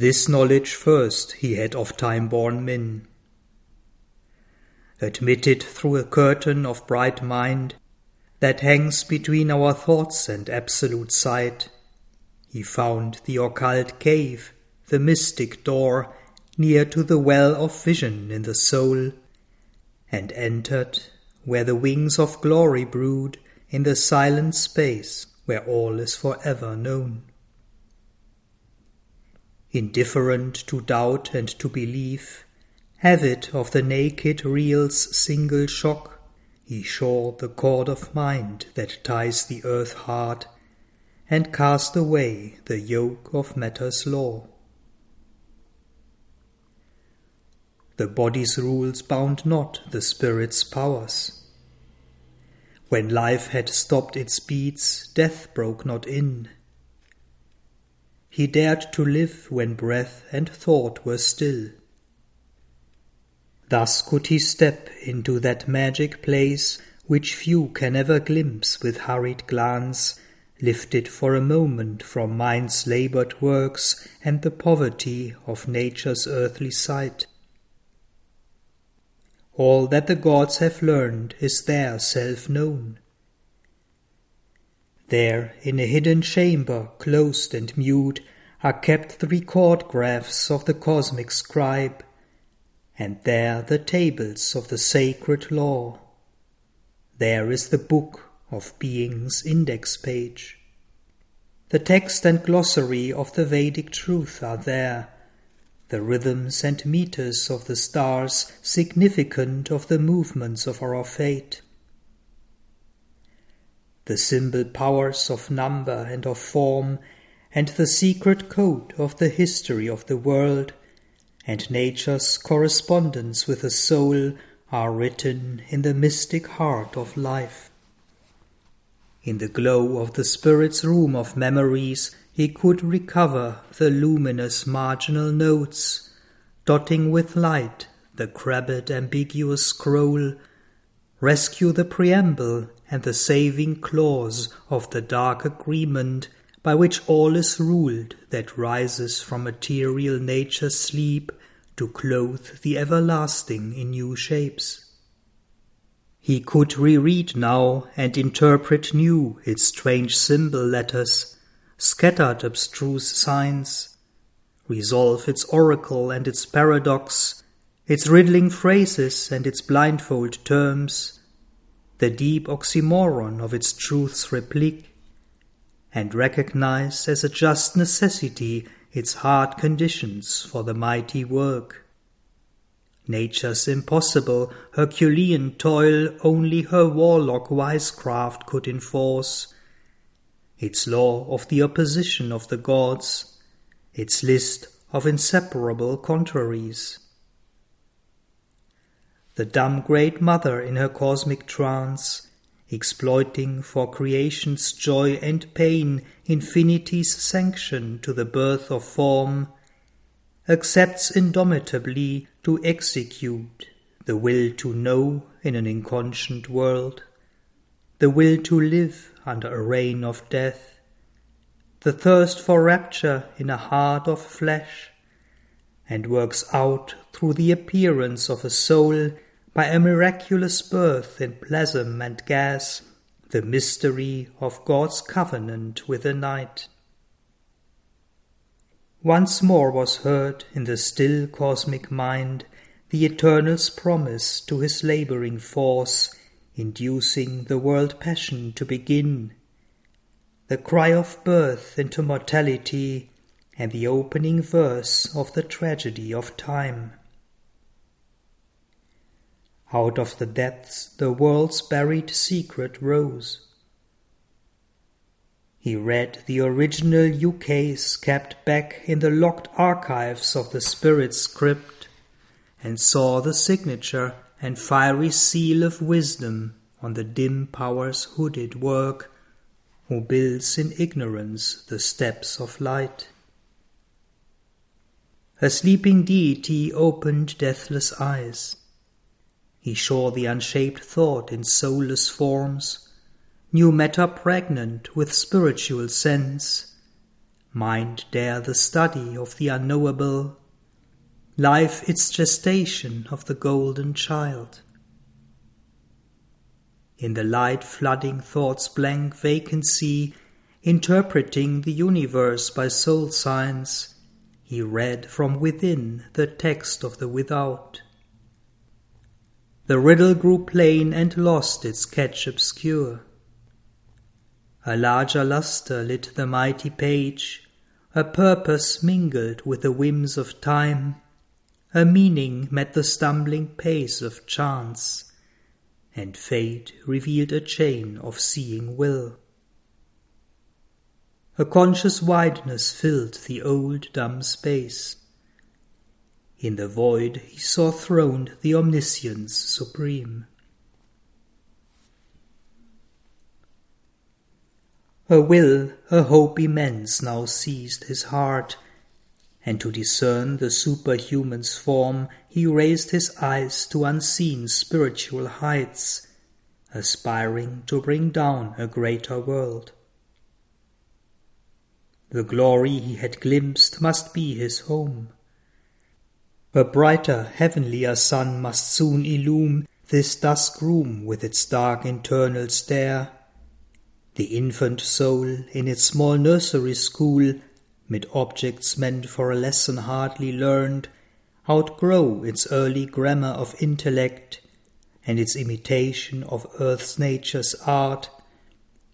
This knowledge first he had of time-born men. Admitted through a curtain of bright mind that hangs between our thoughts and absolute sight, he found the occult cave, the mystic door, near to the well of vision in the soul, and entered where the wings of glory brood in the silent space where all is for ever known. Indifferent to doubt and to belief, avid of the naked real's single shock, he shore the cord of mind that ties the earth hard, and cast away the yoke of matter's law. The body's rules bound not the spirit's powers. When life had stopped its beats, death broke not in. He dared to live when breath and thought were still. Thus could he step into that magic place which few can ever glimpse with hurried glance, lifted for a moment from mind's labored works and the poverty of nature's earthly sight. All that the gods have learned is there self known. There, in a hidden chamber, closed and mute, are kept the record graphs of the cosmic scribe and there the tables of the sacred law. There is the book of being's index page. The text and glossary of the Vedic truth are there, the rhythms and meters of the stars significant of the movements of our fate. The symbol powers of number and of form, and the secret code of the history of the world and nature's correspondence with the soul are written in the mystic heart of life. In the glow of the spirit's room of memories, he could recover the luminous marginal notes, dotting with light the crabbed ambiguous scroll, rescue the preamble and the saving clause of the dark agreement by which all is ruled that rises from material nature's sleep to clothe the everlasting in new shapes. He could reread now and interpret new its strange symbol letters, scattered abstruse signs, resolve its oracle and its paradox, its riddling phrases and its blindfold terms, the deep oxymoron of its truth's replique, and recognize as a just necessity its hard conditions for the mighty work. Nature's impossible, Herculean toil only her warlock wisecraft could enforce. Its law of the opposition of the gods, its list of inseparable contraries. The dumb great mother in her cosmic trance exploiting for creation's joy and pain infinity's sanction to the birth of form, accepts indomitably to execute the will to know in an inconscient world, the will to live under a reign of death, the thirst for rapture in a heart of flesh, and works out through the appearance of a soul by a miraculous birth in plasm and gas, the mystery of God's covenant with the night. Once more was heard in the still cosmic mind the Eternal's promise to his laboring force, inducing the world passion to begin, the cry of birth into mortality, and the opening verse of the tragedy of time. Out of the depths the world's buried secret rose. He read the original ukase kept back in the locked archives of the spirit's script and saw the signature and fiery seal of wisdom on the dim power's hooded work, who builds in ignorance the steps of light. A sleeping deity opened deathless eyes. He saw the unshaped thought in soulless forms, new matter pregnant with spiritual sense, mind dare the study of the unknowable, life its gestation of the golden child. In the light flooding thought's blank vacancy, interpreting the universe by soul signs, he read from within the text of the without. The riddle grew plain and lost its catch obscure. A larger lustre lit the mighty page, a purpose mingled with the whims of time, a meaning met the stumbling pace of chance, and fate revealed a chain of seeing will. A conscious wideness filled the old dumb space. In the void he saw throned the omniscience supreme. A will, a hope immense now seized his heart, and to discern the superhuman's form he raised his eyes to unseen spiritual heights, aspiring to bring down a greater world. The glory he had glimpsed must be his home. A brighter, heavenlier sun must soon illume this dusk room with its dark internal stare the infant soul in its small nursery school, mid objects meant for a lesson hardly learned, outgrow its early grammar of intellect and its imitation of earth's nature's art,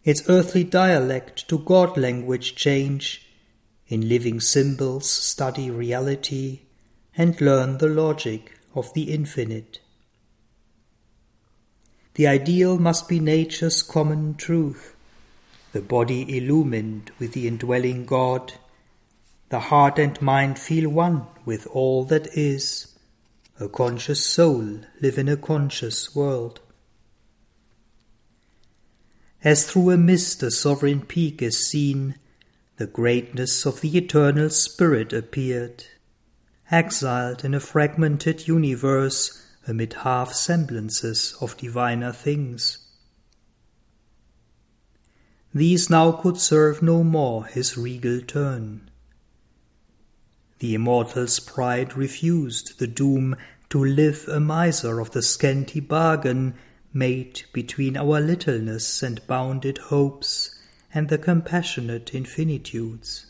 its earthly dialect to God language change, in living symbols study reality, and learn the logic of the infinite. The ideal must be nature's common truth, the body illumined with the indwelling God, the heart and mind feel one with all that is, a conscious soul live in a conscious world. As through a mist a sovereign peak is seen, the greatness of the eternal Spirit appeared, exiled in a fragmented universe amid half semblances of diviner things. These now could serve no more his regal turn. The immortal's pride refused the doom to live a miser of the scanty bargain made between our littleness and bounded hopes and the compassionate infinitudes.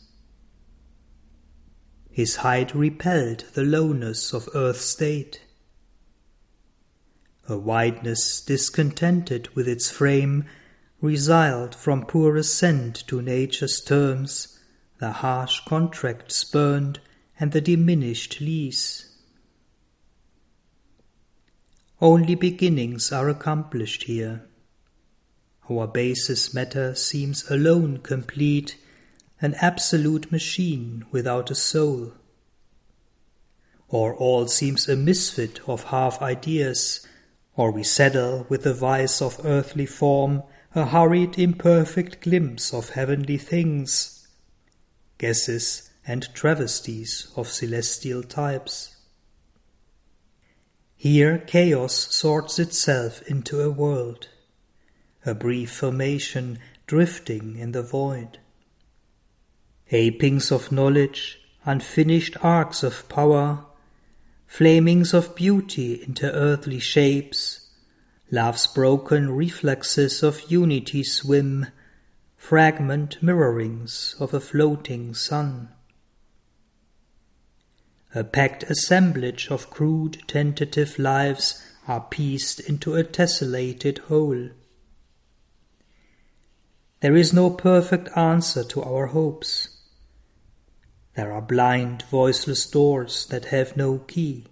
His height repelled the lowness of earth's state. A wideness discontented with its frame resiled from poor assent to nature's terms, the harsh contract spurned, and the diminished lease. Only beginnings are accomplished here. Our basis matter seems alone complete, an absolute machine without a soul. Or all seems a misfit of half ideas, or we settle with the vice of earthly form a hurried imperfect glimpse of heavenly things, guesses and travesties of celestial types. Here chaos sorts itself into a world, a brief formation drifting in the void. Apings of knowledge, unfinished arcs of power, flamings of beauty into earthly shapes, Love's broken reflexes of unity swim, fragment mirrorings of a floating sun. A packed assemblage of crude tentative lives are pieced into a tessellated whole. There is no perfect answer to our hopes. There are blind, voiceless doors that have no key.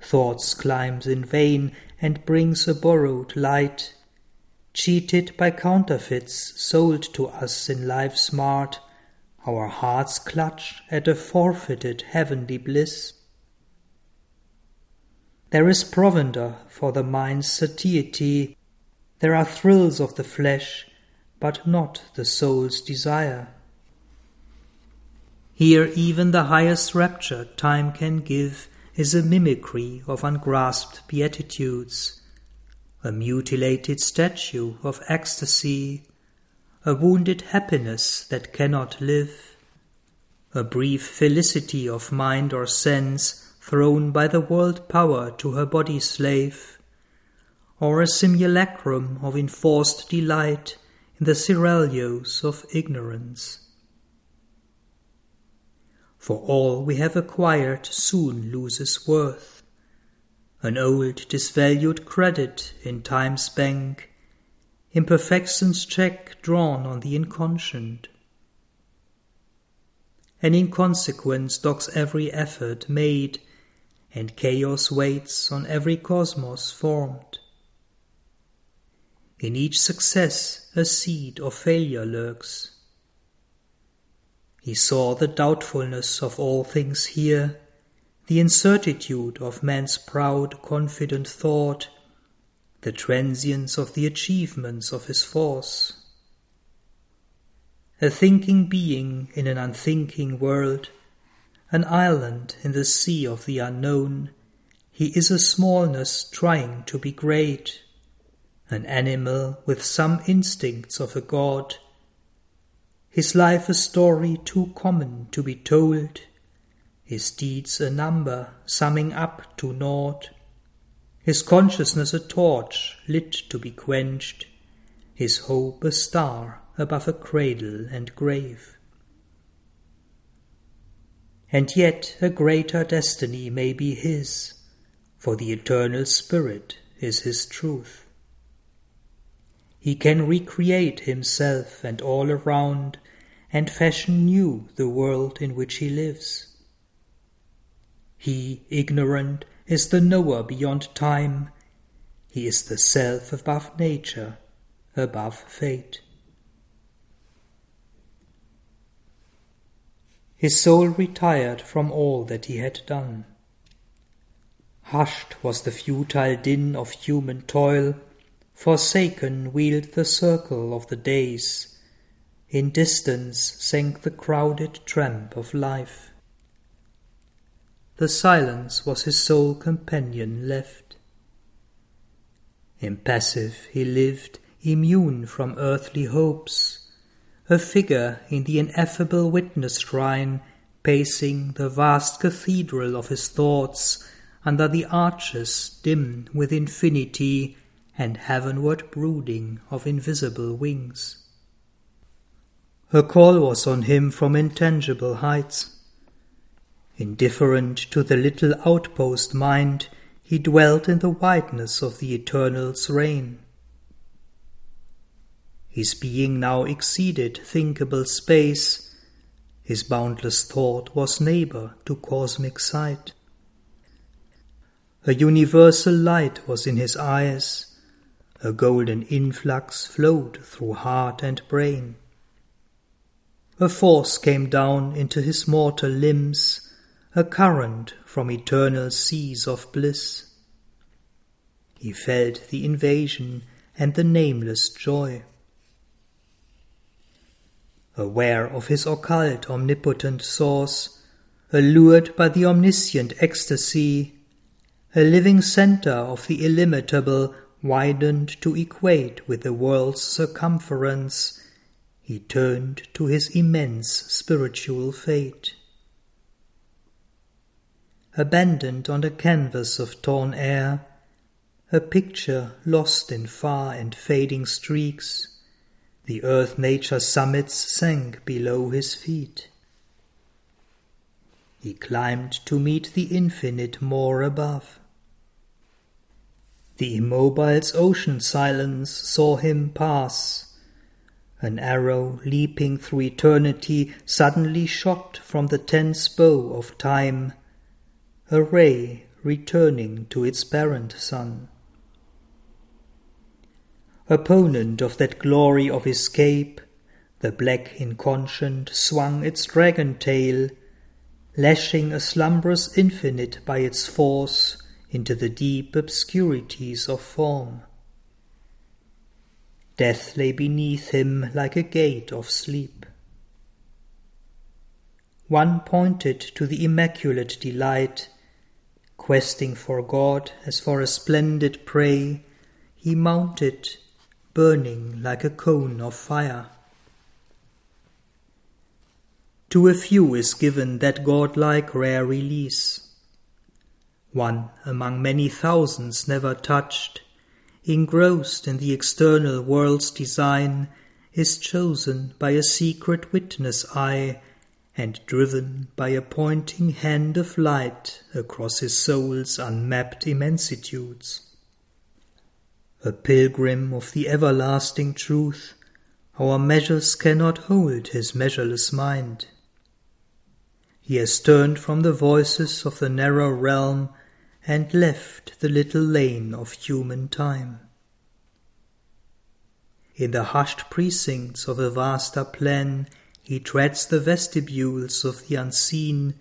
Thoughts climbs in vain and brings a borrowed light, cheated by counterfeits sold to us in life's mart, our hearts clutch at a forfeited heavenly bliss. There is provender for the mind's satiety, there are thrills of the flesh, but not the soul's desire. Here even the highest rapture time can give is a mimicry of ungrasped beatitudes, a mutilated statue of ecstasy, a wounded happiness that cannot live, a brief felicity of mind or sense thrown by the world power to her body slave, or a simulacrum of enforced delight in the seraglios of ignorance. For all we have acquired soon loses worth, an old disvalued credit in time's bank imperfection's check drawn on the inconscient. An inconsequence docks every effort made, and chaos waits on every cosmos formed. In each success a seed of failure lurks. He saw the doubtfulness of all things here, the incertitude of man's proud, confident thought, the transience of the achievements of his force. A thinking being in an unthinking world, an island in the sea of the unknown, he is a smallness trying to be great, an animal with some instincts of a god, his life a story too common to be told, his deeds a number summing up to naught, his consciousness a torch lit to be quenched, his hope a star above a cradle and grave. And yet a greater destiny may be his, for the eternal Spirit is his truth. He can recreate himself and all around, and fashion new the world in which he lives. He, ignorant, is the knower beyond time. He is the self above nature, above fate. His soul retired from all that he had done. Hushed was the futile din of human toil, forsaken wheeled the circle of the days, in distance sank the crowded tramp of life. The silence was his sole companion left. Impassive he lived, immune from earthly hopes, a figure in the ineffable witness shrine, pacing the vast cathedral of his thoughts under the arches dim with infinity and heavenward brooding of invisible wings. Her call was on him from intangible heights. Indifferent to the little outpost mind, he dwelt in the wideness of the Eternal's reign. His being now exceeded thinkable space, his boundless thought was neighbor to cosmic sight. A universal light was in his eyes, a golden influx flowed through heart and brain. A force came down into his mortal limbs, a current from eternal seas of bliss. He felt the invasion and the nameless joy. Aware of his occult omnipotent source, allured by the omniscient ecstasy, a living centre of the illimitable widened to equate with the world's circumference, he turned to his immense spiritual fate abandoned on the canvas of torn air, a picture lost in far and fading streaks, the earth nature summits sank below his feet. He climbed to meet the infinite more above. The immobile's ocean silence saw him pass. An arrow leaping through eternity suddenly shot from the tense bow of time a ray returning to its parent sun. Opponent of that glory of escape, the black inconscient swung its dragon tail, lashing a slumbrous infinite by its force into the deep obscurities of form. Death lay beneath him like a gate of sleep. One pointed to the immaculate delight Questing for God as for a splendid prey, he mounted, burning like a cone of fire. To a few is given that godlike rare release. One among many thousands never touched, engrossed in the external world's design, is chosen by a secret witness eye and driven by a pointing hand of light across his soul's unmapped immensitudes. A pilgrim of the everlasting truth, our measures cannot hold his measureless mind. He has turned from the voices of the narrow realm and left the little lane of human time. In the hushed precincts of a vaster plan, he treads the vestibules of the unseen,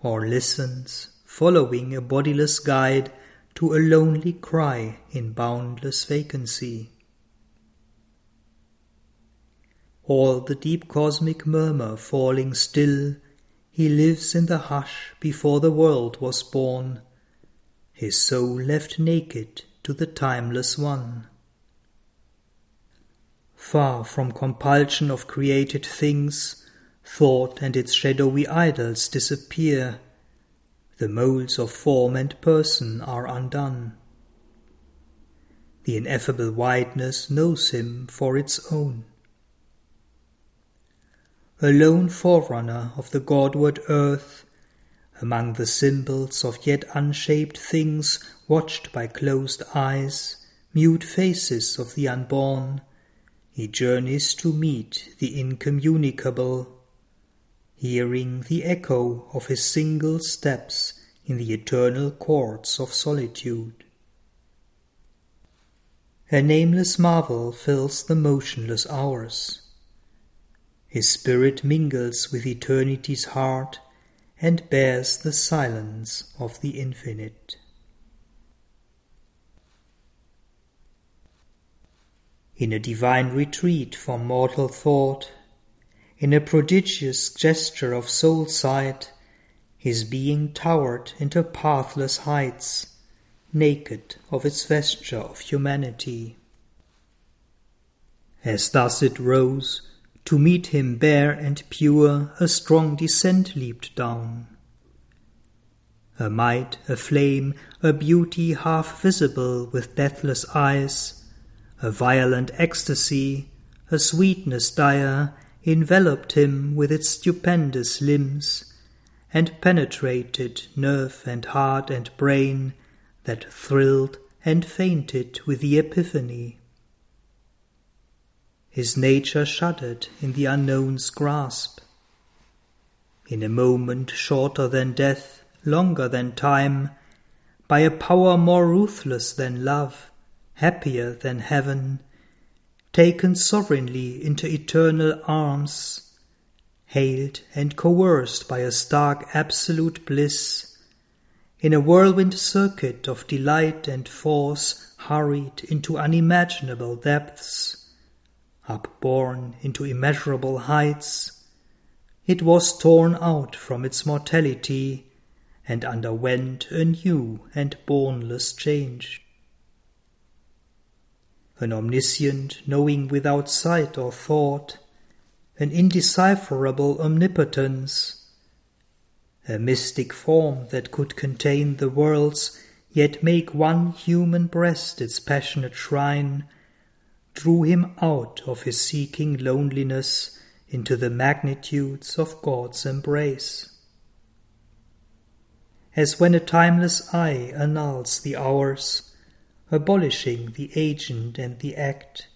or listens, following a bodiless guide, to a lonely cry in boundless vacancy. All the deep cosmic murmur falling still, he lives in the hush before the world was born, his soul left naked to the timeless one. Far from compulsion of created things, thought and its shadowy idols disappear. The molds of form and person are undone. The ineffable wideness knows him for its own. A lone forerunner of the Godward earth, among the symbols of yet unshaped things watched by closed eyes, mute faces of the unborn, he journeys to meet the incommunicable, hearing the echo of his single steps in the eternal courts of solitude. A nameless marvel fills the motionless hours. His spirit mingles with eternity's heart and bears the silence of the infinite. In a divine retreat from mortal thought, in a prodigious gesture of soul sight, his being towered into pathless heights, naked of its vesture of humanity. As thus it rose, to meet him bare and pure, a strong descent leaped down. A might, a flame, a beauty half visible with deathless eyes, a violent ecstasy, a sweetness dire, enveloped him with its stupendous limbs, and penetrated nerve and heart and brain, that thrilled and fainted with the epiphany. His nature shuddered in the unknown's grasp. In a moment shorter than death, longer than time, by a power more ruthless than love, happier than heaven, taken sovereignly into eternal arms, hailed and coerced by a stark absolute bliss, in a whirlwind circuit of delight and force hurried into unimaginable depths, upborne into immeasurable heights, it was torn out from its mortality and underwent a new and bournless change an omniscient knowing without sight or thought, an indecipherable omnipotence, a mystic form that could contain the worlds, yet make one human breast its passionate shrine, drew him out of his seeking loneliness into the magnitudes of God's embrace. As when a timeless eye annuls the hours, abolishing the agent and the act.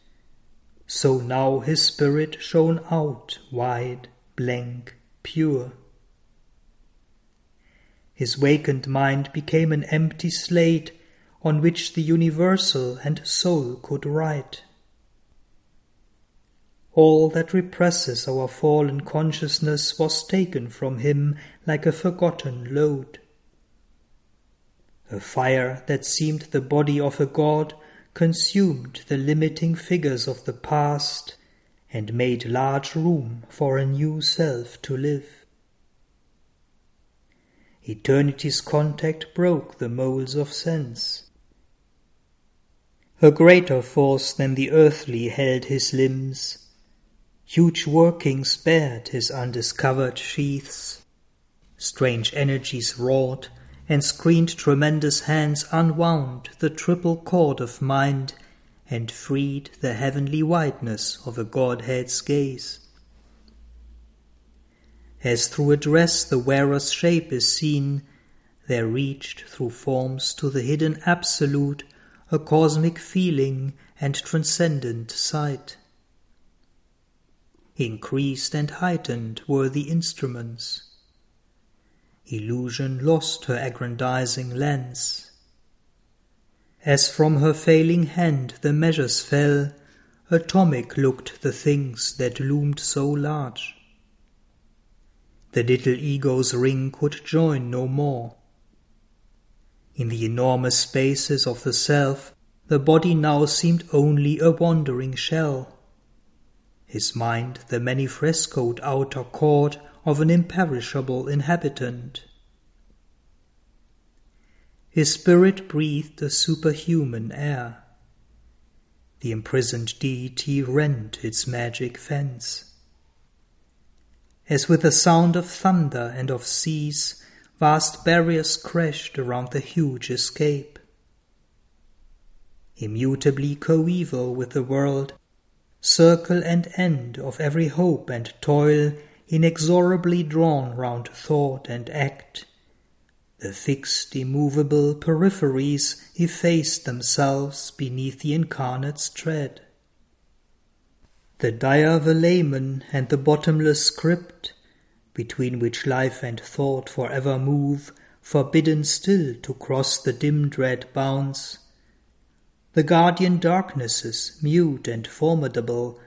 So now his spirit shone out wide, blank, pure. His wakened mind became an empty slate on which the universal and soul could write. All that represses our fallen consciousness was taken from him like a forgotten load. A fire that seemed the body of a god consumed the limiting figures of the past and made large room for a new self to live. Eternity's contact broke the molds of sense. A greater force than the earthly held his limbs. Huge workings bared his undiscovered sheaths. Strange energies wrought, and screened tremendous hands unwound the triple cord of mind, and freed the heavenly wideness of a Godhead's gaze. As through a dress the wearer's shape is seen, there reached through forms to the hidden absolute a cosmic feeling and transcendent sight. Increased and heightened were the instruments. Illusion lost her aggrandizing lens. As from her failing hand the measures fell, atomic looked the things that loomed so large. The little ego's ring could join no more. In the enormous spaces of the self, the body now seemed only a wandering shell. His mind the many frescoed outer court of an imperishable inhabitant. His spirit breathed a superhuman air. The imprisoned deity rent its magic fence. As with the sound of thunder and of seas, vast barriers crashed around the huge escape. Immutably coeval with the world, circle and end of every hope and toil inexorably drawn round thought and act, the fixed immovable peripheries effaced themselves beneath the incarnate's tread. The dire velamen and the bottomless script between which life and thought for ever move, forbidden still to cross the dim dread bounds. The guardian darknesses, mute and formidable,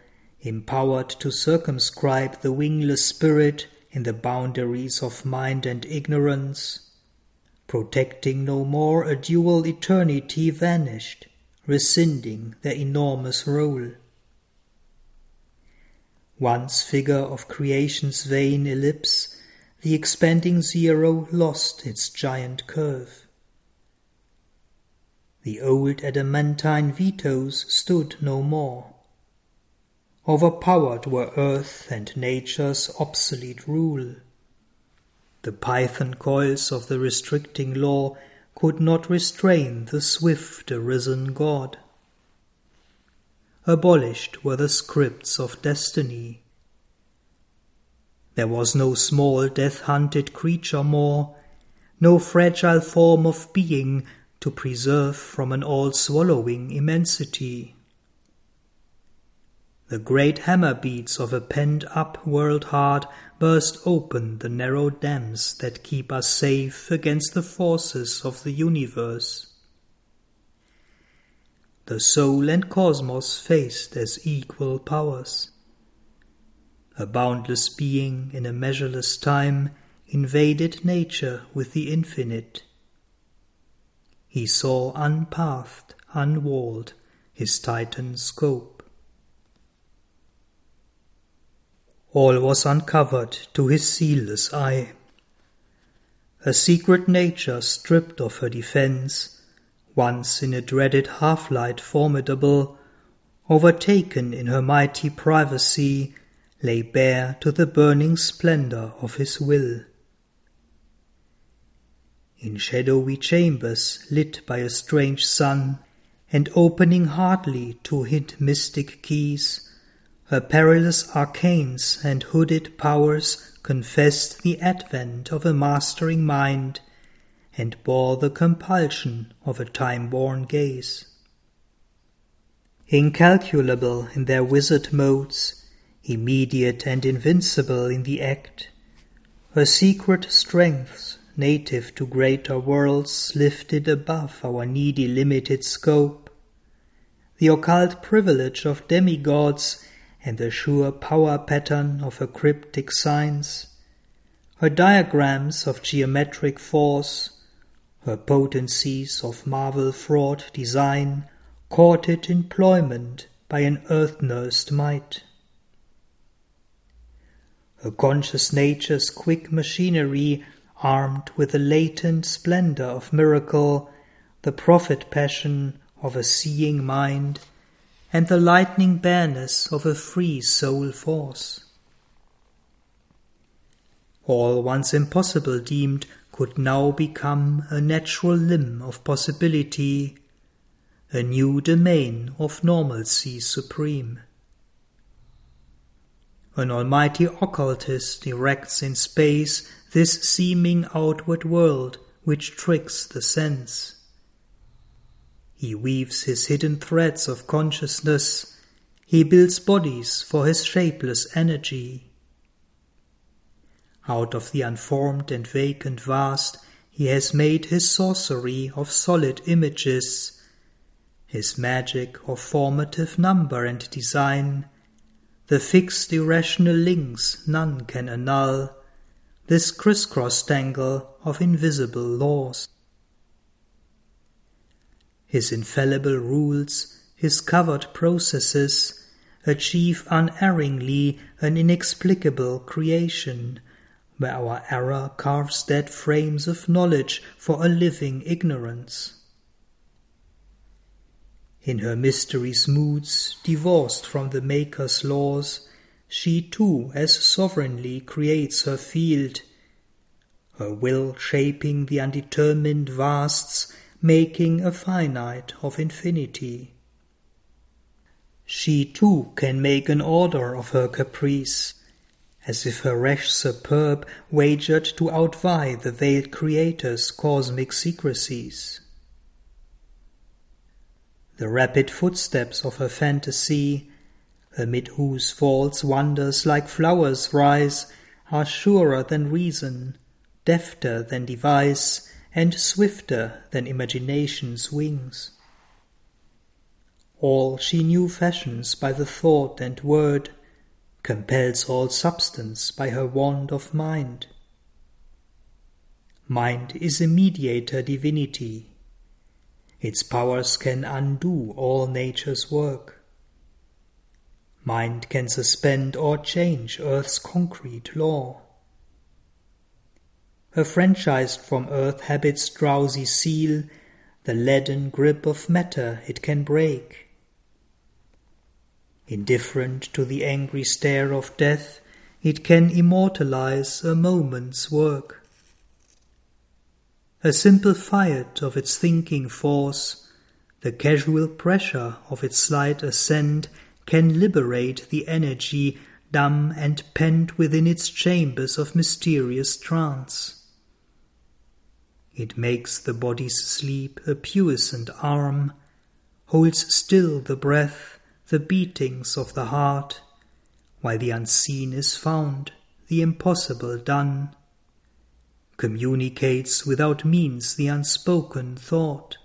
empowered to circumscribe the wingless spirit in the boundaries of mind and ignorance, protecting no more a dual eternity vanished, rescinding their enormous role once figure of creation's vain ellipse, the expanding zero lost its giant curve. The old adamantine vetoes stood no more. Overpowered were earth and nature's obsolete rule. The python coils of the restricting law could not restrain the swift arisen God. Abolished were the scripts of destiny. There was no small death hunted creature more, no fragile form of being to preserve from an all swallowing immensity. The great hammer beats of a pent up world heart burst open the narrow dams that keep us safe against the forces of the universe the soul and cosmos faced as equal powers. A boundless being in a measureless time invaded nature with the infinite. He saw unpathed, unwalled, his titan scope. All was uncovered to his seerless eye. Her secret nature stripped of her defence once in a dreaded half-light formidable, overtaken in her mighty privacy, lay bare to the burning splendor of his will. In shadowy chambers lit by a strange sun, and opening hardly to hint mystic keys, her perilous arcanes and hooded powers confessed the advent of a mastering mind and bore the compulsion of a time-born gaze. Incalculable in their wizard modes, immediate and invincible in the act, her secret strengths, native to greater worlds, lifted above our needy limited scope, the occult privilege of demigods and the sure power pattern of her cryptic signs, her diagrams of geometric force, her potencies of marvel-fraught design courted employment by an earth-nursed might. Her conscious nature's quick machinery armed with the latent splendor of miracle, the prophet passion of a seeing mind, and the lightning bareness of a free soul force. All once impossible deemed could now become a natural limb of possibility, a new domain of normalcy supreme. An almighty occultist erects in space this seeming outward world which tricks the sense. He weaves his hidden threads of consciousness, he builds bodies for his shapeless energy. Out of the unformed and vacant vast, he has made his sorcery of solid images, his magic of formative number and design, the fixed irrational links none can annul, this crisscross tangle of invisible laws. His infallible rules, his covered processes, achieve unerringly an inexplicable creation where our error carves dead frames of knowledge for a living ignorance. In her mystery's moods, divorced from the Maker's laws, she too as sovereignly creates her field, her will shaping the undetermined vasts, making a finite of infinity. She too can make an order of her caprice, as if her rash superb wagered to outvie the veiled Creator's cosmic secrecies. The rapid footsteps of her fantasy, amid whose false wonders like flowers rise, are surer than reason, defter than device, and swifter than imagination's wings. All she knew fashions by the thought and word, compels all substance by her wand of mind. Mind is a mediator divinity. Its powers can undo all nature's work. Mind can suspend or change earth's concrete law. Her franchised from earth habit's drowsy seal, the leaden grip of matter it can break Indifferent to the angry stare of death, it can immortalize a moment's work. A simple fiat of its thinking force, the casual pressure of its slight assent, can liberate the energy dumb and pent within its chambers of mysterious trance. It makes the body's sleep a puissant arm, holds still the breath, the beatings of the heart, while the unseen is found, the impossible done, communicates without means the unspoken thought.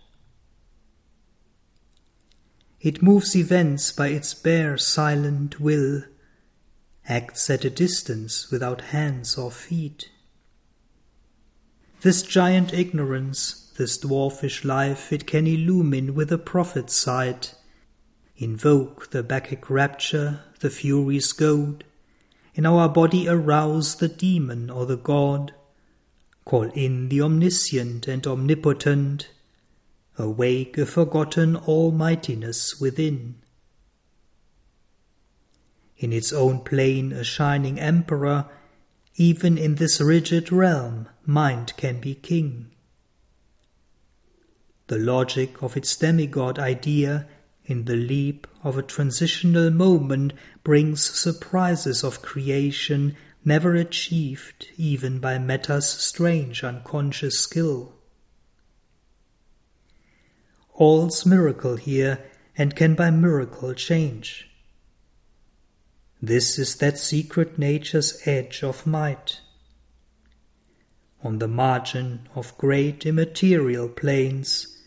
It moves events by its bare silent will, acts at a distance without hands or feet. This giant ignorance, this dwarfish life, it can illumine with a prophet's sight, Invoke the Bacchic rapture, the Furies' goad. In our body arouse the demon or the god. Call in the omniscient and omnipotent. Awake a forgotten almightiness within. In its own plane a shining emperor, even in this rigid realm mind can be king. The logic of its demigod idea in the leap of a transitional moment brings surprises of creation never achieved even by matter's strange unconscious skill. All's miracle here and can by miracle change. This is that secret nature's edge of might. On the margin of great immaterial plains,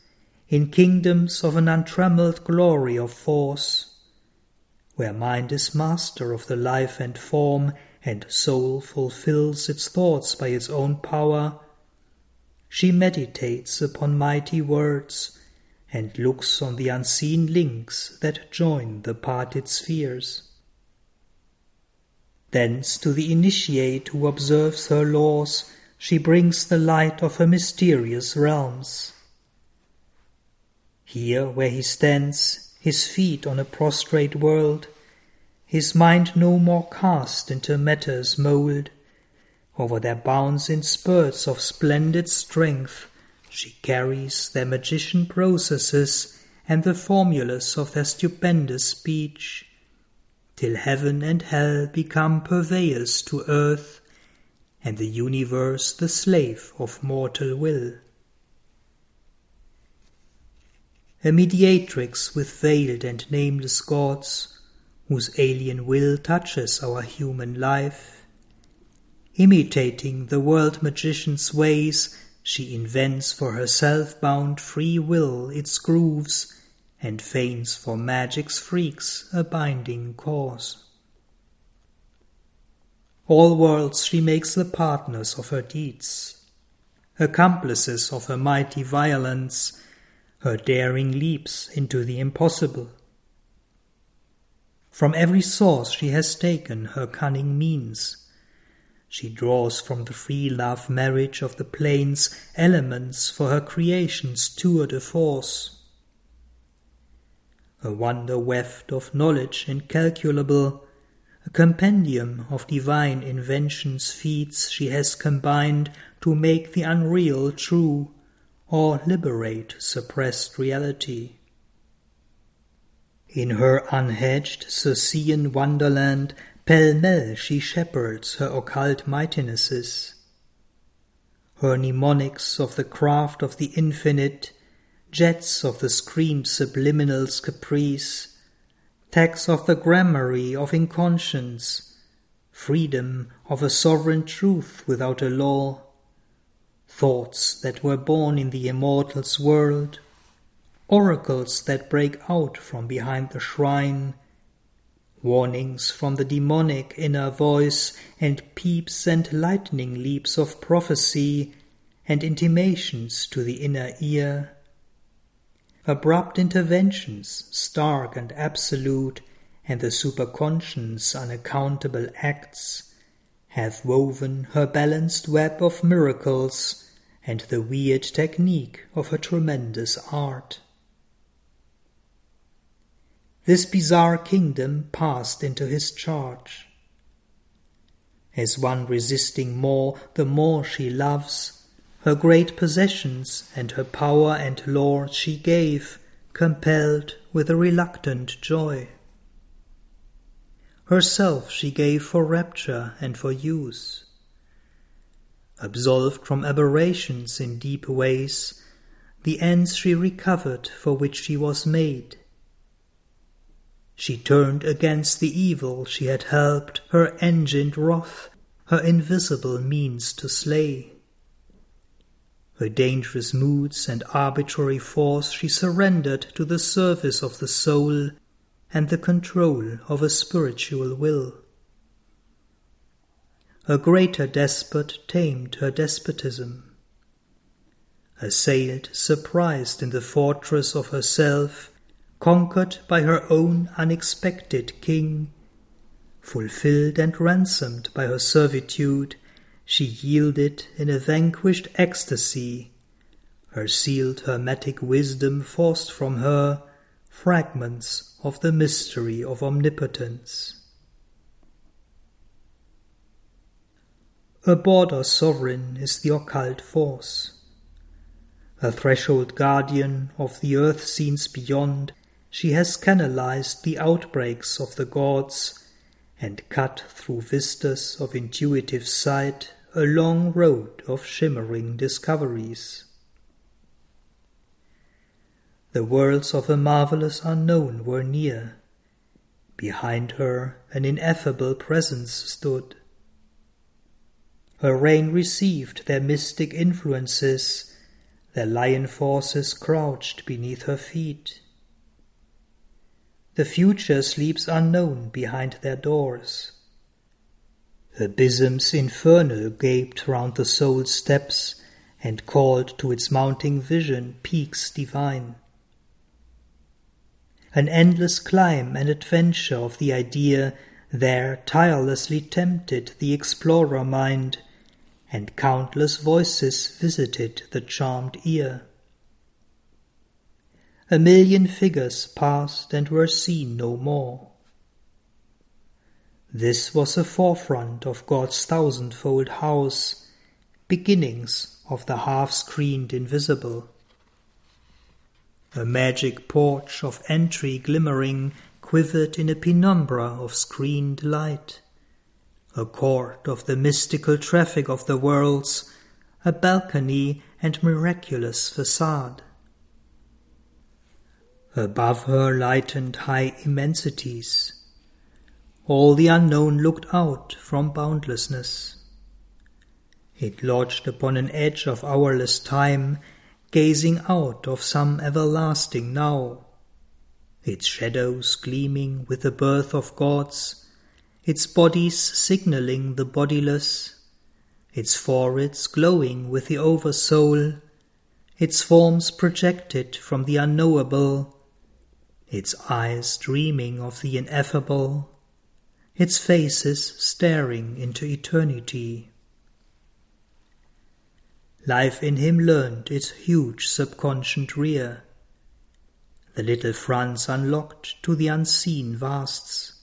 in kingdoms of an untrammeled glory of force, where mind is master of the life and form, and soul fulfills its thoughts by its own power, she meditates upon mighty words and looks on the unseen links that join the parted spheres. Thence to the initiate who observes her laws she brings the light of her mysterious realms here where he stands, his feet on a prostrate world, his mind no more cast into matter's mould. Over their bounds in spurts of splendid strength, she carries their magician processes and the formulas of their stupendous speech, till heaven and hell become purveyors to earth, and the universe the slave of mortal will. A mediatrix with veiled and nameless gods, whose alien will touches our human life. Imitating the world magician's ways, she invents for herself bound free will its grooves, and feigns for magic's freaks a binding cause. All worlds she makes the partners of her deeds, accomplices of her mighty violence, her daring leaps into the impossible. From every source she has taken her cunning means. She draws from the free love marriage of the planes elements for her creation's tour de force. A wonder weft of knowledge incalculable, a compendium of divine invention's feats she has combined to make the unreal true or liberate suppressed reality. In her unhedged Circean wonderland, pell-mell she shepherds her occult mightinesses. Her mnemonics of the craft of the infinite, jets of the screened subliminal's caprice, texts of the gramarye of inconscience, freedom of a sovereign truth without a law, thoughts that were born in the immortal's world, oracles that break out from behind the shrine, warnings from the demonic inner voice, and peeps and lightning leaps of prophecy, and intimations to the inner ear, abrupt interventions, stark and absolute, and the superconscious unaccountable acts, have woven her balanced web of miracles and the weird technique of her tremendous art. This bizarre kingdom passed into his charge. As one resisting more the more she loves, her great possessions and her power and lore she gave, compelled with a reluctant joy. Herself she gave for rapture and for use absolved from aberrations in deep ways, the ends she recovered for which she was made. She turned against the evil she had helped her engined wrath, her invisible means to slay. Her dangerous moods and arbitrary force she surrendered to the service of the soul and the control of a spiritual will. A greater despot tamed her despotism. Assailed, surprised in the fortress of herself, conquered by her own unexpected king, fulfilled and ransomed by her servitude, she yielded in a vanquished ecstasy, her sealed hermetic wisdom forced from her fragments of the mystery of omnipotence. A border sovereign is the occult force. A threshold guardian of the earth scenes beyond, she has canalized the outbreaks of the gods and cut through vistas of intuitive sight a long road of shimmering discoveries. The worlds of a marvelous unknown were near. Behind her an ineffable presence stood. Her reign received their mystic influences, their lion forces crouched beneath her feet. The future sleeps unknown behind their doors. Abysms infernal gaped round the soul's steps and called to its mounting vision peaks divine. An endless climb and adventure of the idea there tirelessly tempted the explorer mind and countless voices visited the charmed ear. a million figures passed and were seen no more. This was the forefront of God's thousandfold house, beginnings of the half-screened invisible. A magic porch of entry glimmering quivered in a penumbra of screened light. A court of the mystical traffic of the worlds, a balcony and miraculous facade. Above her lightened high immensities. All the unknown looked out from boundlessness. It lodged upon an edge of hourless time, gazing out of some everlasting now. Its shadows gleaming with the birth of gods, its bodies signaling the bodiless, its foreheads glowing with the oversoul, its forms projected from the unknowable, its eyes dreaming of the ineffable, its faces staring into eternity. Life in him learned its huge subconscient rear. The little fronts unlocked to the unseen vasts.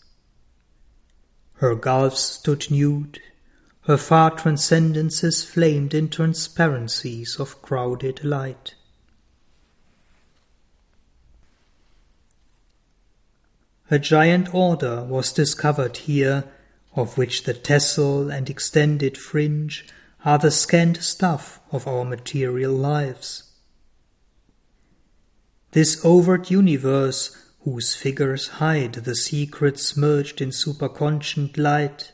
Her gulfs stood nude, her far transcendences flamed in transparencies of crowded light. A giant order was discovered here, of which the tassel and extended fringe are the scant stuff of our material lives. This overt universe, whose figures hide the secrets merged in superconscient light,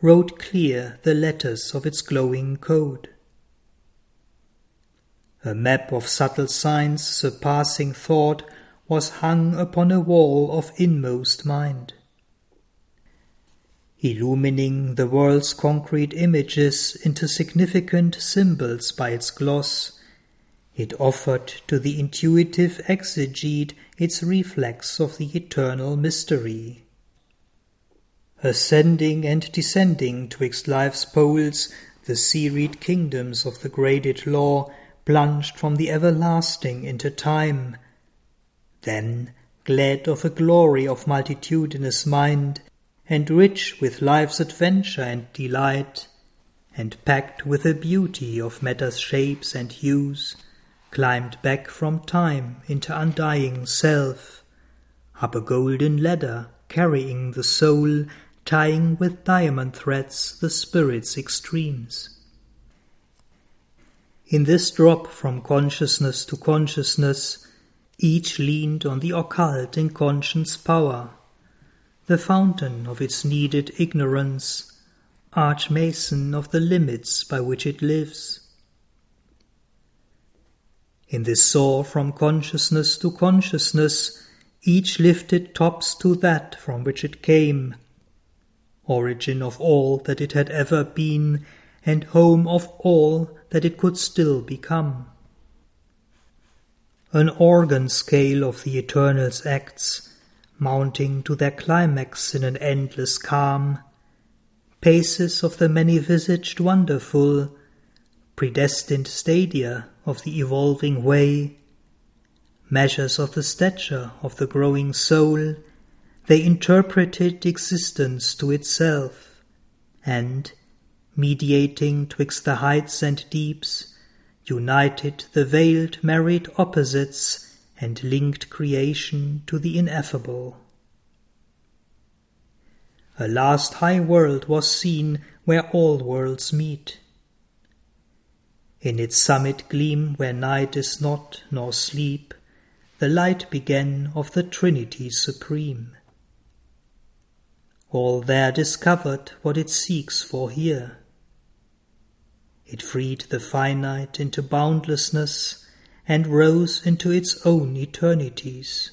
wrote clear the letters of its glowing code. A map of subtle signs surpassing thought was hung upon a wall of inmost mind. Illumining the world's concrete images into significant symbols by its gloss, it offered to the intuitive exegete its reflex of the eternal mystery. Ascending and descending twixt life's poles, the serried kingdoms of the graded law plunged from the everlasting into time, then, glad of a glory of multitudinous mind, and rich with life's adventure and delight, and packed with the beauty of matter's shapes and hues, climbed back from time into undying self, up a golden ladder carrying the soul, tying with diamond threads the spirit's extremes. In this drop from consciousness to consciousness, each leaned on the occult inconscient's power, the fountain of its needed ignorance, arch-mason of the limits by which it lives. In this soar from consciousness to consciousness, each lifted tops to that from which it came, origin of all that it had ever been, and home of all that it could still become an organ scale of the Eternal's acts, mounting to their climax in an endless calm, paces of the many-visaged wonderful, predestined stadia of the evolving way, measures of the stature of the growing soul, they interpreted existence to itself, and, mediating twixt the heights and deeps, united the veiled married opposites and linked creation to the ineffable. A last high world was seen where all worlds meet. In its summit gleam where night is not nor sleep, the light began of the Trinity supreme. All there discovered what it seeks for here it freed the finite into boundlessness and rose into its own eternities.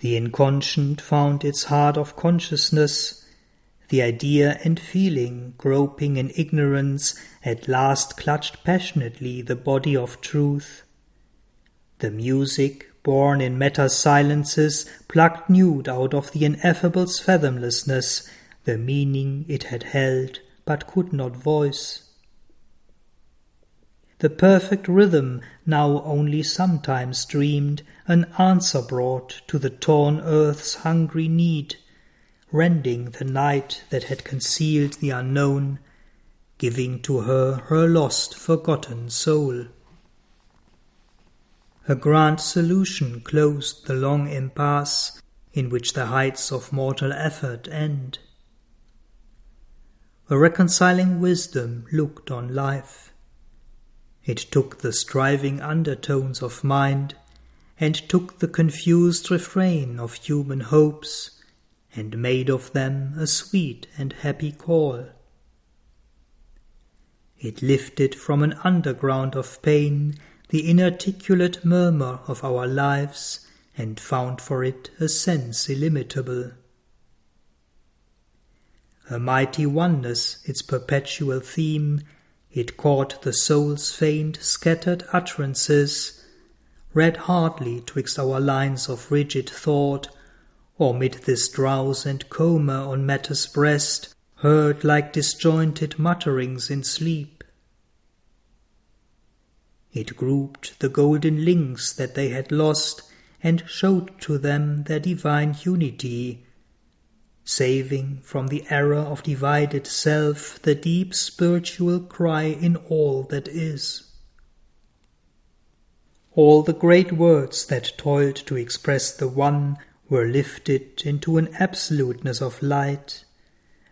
The inconscient found its heart of consciousness, the idea and feeling groping in ignorance at last clutched passionately the body of truth. The music, born in matter's silences, plucked nude out of the ineffable's fathomlessness the meaning it had held but could not voice. the perfect rhythm now only sometimes dreamed, an answer brought to the torn earth's hungry need, rending the night that had concealed the unknown, giving to her her lost, forgotten soul. A grand solution closed the long impasse in which the heights of mortal effort end. A reconciling wisdom looked on life. It took the striving undertones of mind, and took the confused refrain of human hopes, and made of them a sweet and happy call. It lifted from an underground of pain the inarticulate murmur of our lives, and found for it a sense illimitable. A mighty oneness its perpetual theme, it caught the soul's faint, scattered utterances, read hardly twixt our lines of rigid thought, or mid this drowse and coma on matter's breast, heard like disjointed mutterings in sleep. It grouped the golden links that they had lost, and showed to them their divine unity, saving from the error of divided self the deep spiritual cry in all that is. All the great words that toiled to express the One were lifted into an absoluteness of light,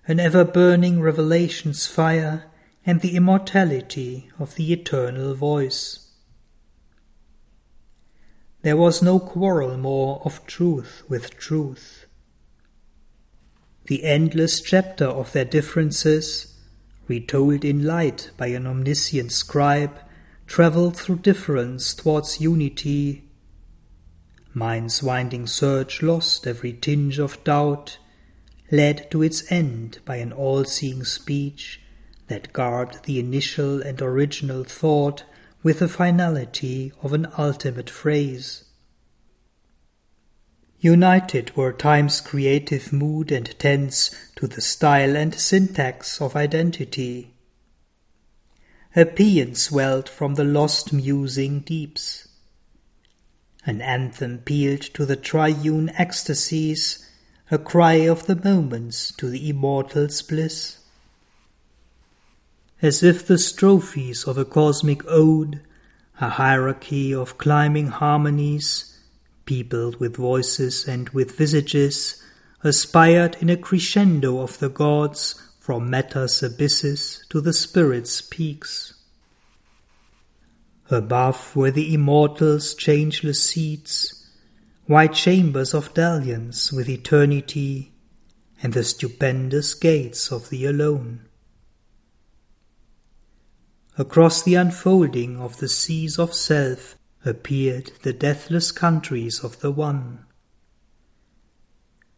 an ever burning revelation's fire, and the immortality of the eternal voice. There was no quarrel more of truth with truth. The endless chapter of their differences, retold in light by an omniscient scribe, travelled through difference towards unity. Mind's winding search lost every tinge of doubt, led to its end by an all-seeing speech that garbed the initial and original thought with the finality of an ultimate phrase. United were time's creative mood and tense to the style and syntax of identity. A paean swelled from the lost musing deeps. An anthem pealed to the triune ecstasies, a cry of the moments to the immortal's bliss. As if the strophes of a cosmic ode, a hierarchy of climbing harmonies, peopled with voices and with visages, aspired in a crescendo of the gods from matter's abysses to the spirit's peaks. Above were the immortals' changeless seats, white chambers of dalliance with eternity, and the stupendous gates of the alone. Across the unfolding of the seas of self appeared the deathless countries of the One.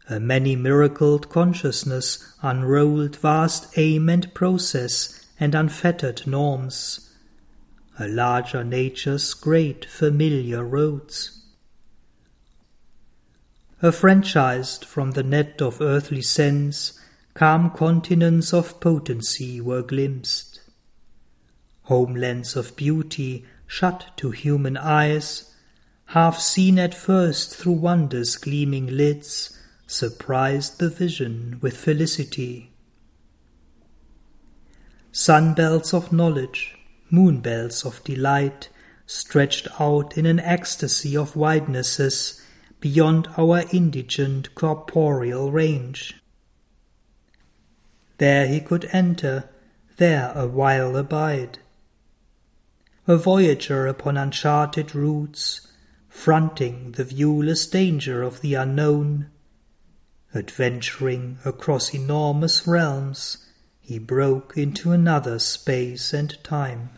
A many miracled consciousness unrolled vast aim and process and unfettered norms, a larger nature's great familiar roads. Affranchised from the net of earthly sense, calm continents of potency were glimpsed. Homelands of beauty shut to human eyes, half seen at first through wonder's gleaming lids, surprised the vision with felicity. Sunbelts of knowledge, moonbelts of delight, stretched out in an ecstasy of widenesses beyond our indigent corporeal range. There he could enter, there a while abide a voyager upon uncharted routes, fronting the viewless danger of the unknown. Adventuring across enormous realms, he broke into another space and time.